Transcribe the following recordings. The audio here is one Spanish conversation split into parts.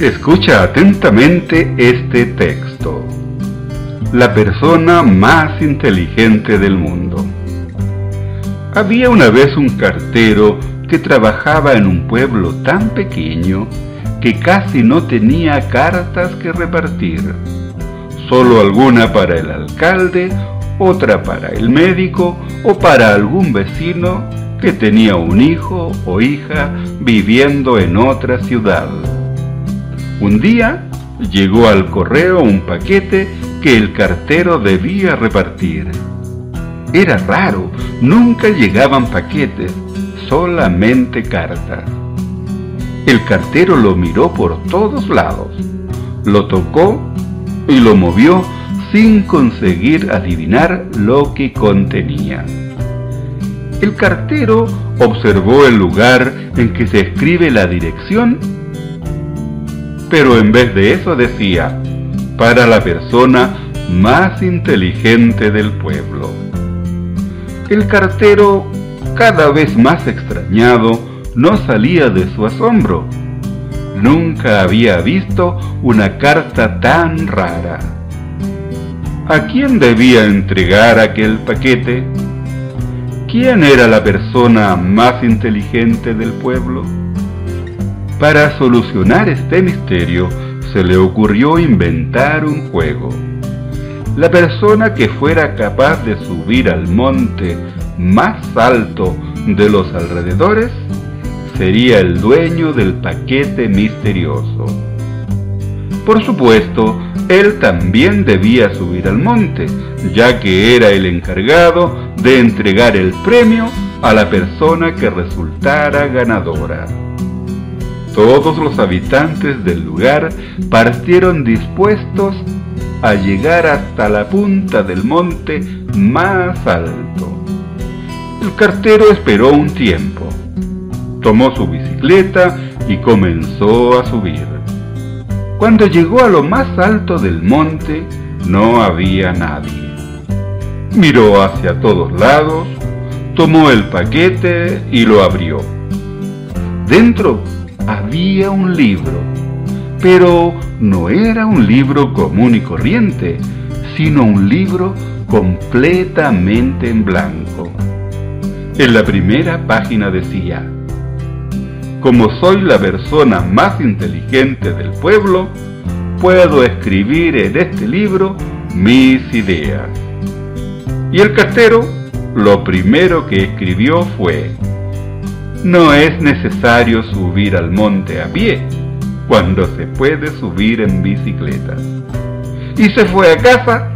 Escucha atentamente este texto. La persona más inteligente del mundo. Había una vez un cartero que trabajaba en un pueblo tan pequeño que casi no tenía cartas que repartir. Solo alguna para el alcalde, otra para el médico o para algún vecino que tenía un hijo o hija viviendo en otra ciudad. Un día llegó al correo un paquete que el cartero debía repartir. Era raro, nunca llegaban paquetes, solamente cartas. El cartero lo miró por todos lados, lo tocó y lo movió sin conseguir adivinar lo que contenía. El cartero observó el lugar en que se escribe la dirección, pero en vez de eso decía, para la persona más inteligente del pueblo. El cartero, cada vez más extrañado, no salía de su asombro. Nunca había visto una carta tan rara. ¿A quién debía entregar aquel paquete? ¿Quién era la persona más inteligente del pueblo? Para solucionar este misterio, se le ocurrió inventar un juego. La persona que fuera capaz de subir al monte más alto de los alrededores sería el dueño del paquete misterioso. Por supuesto, él también debía subir al monte, ya que era el encargado de entregar el premio a la persona que resultara ganadora. Todos los habitantes del lugar partieron dispuestos a llegar hasta la punta del monte más alto. El cartero esperó un tiempo, tomó su bicicleta y comenzó a subir. Cuando llegó a lo más alto del monte, no había nadie. Miró hacia todos lados, tomó el paquete y lo abrió. Dentro había un libro, pero no era un libro común y corriente, sino un libro completamente en blanco. En la primera página decía, como soy la persona más inteligente del pueblo, puedo escribir en este libro mis ideas. Y el cartero lo primero que escribió fue, no es necesario subir al monte a pie cuando se puede subir en bicicleta. Y se fue a casa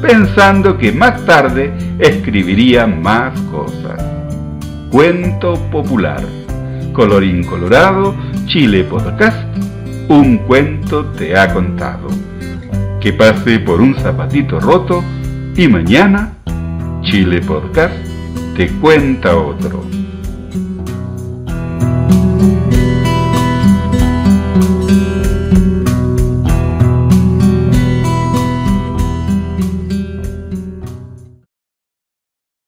pensando que más tarde escribiría más cosas. Cuento popular. Colorín colorado, Chile Podcast, un cuento te ha contado. Que pase por un zapatito roto y mañana Chile Podcast te cuenta otro.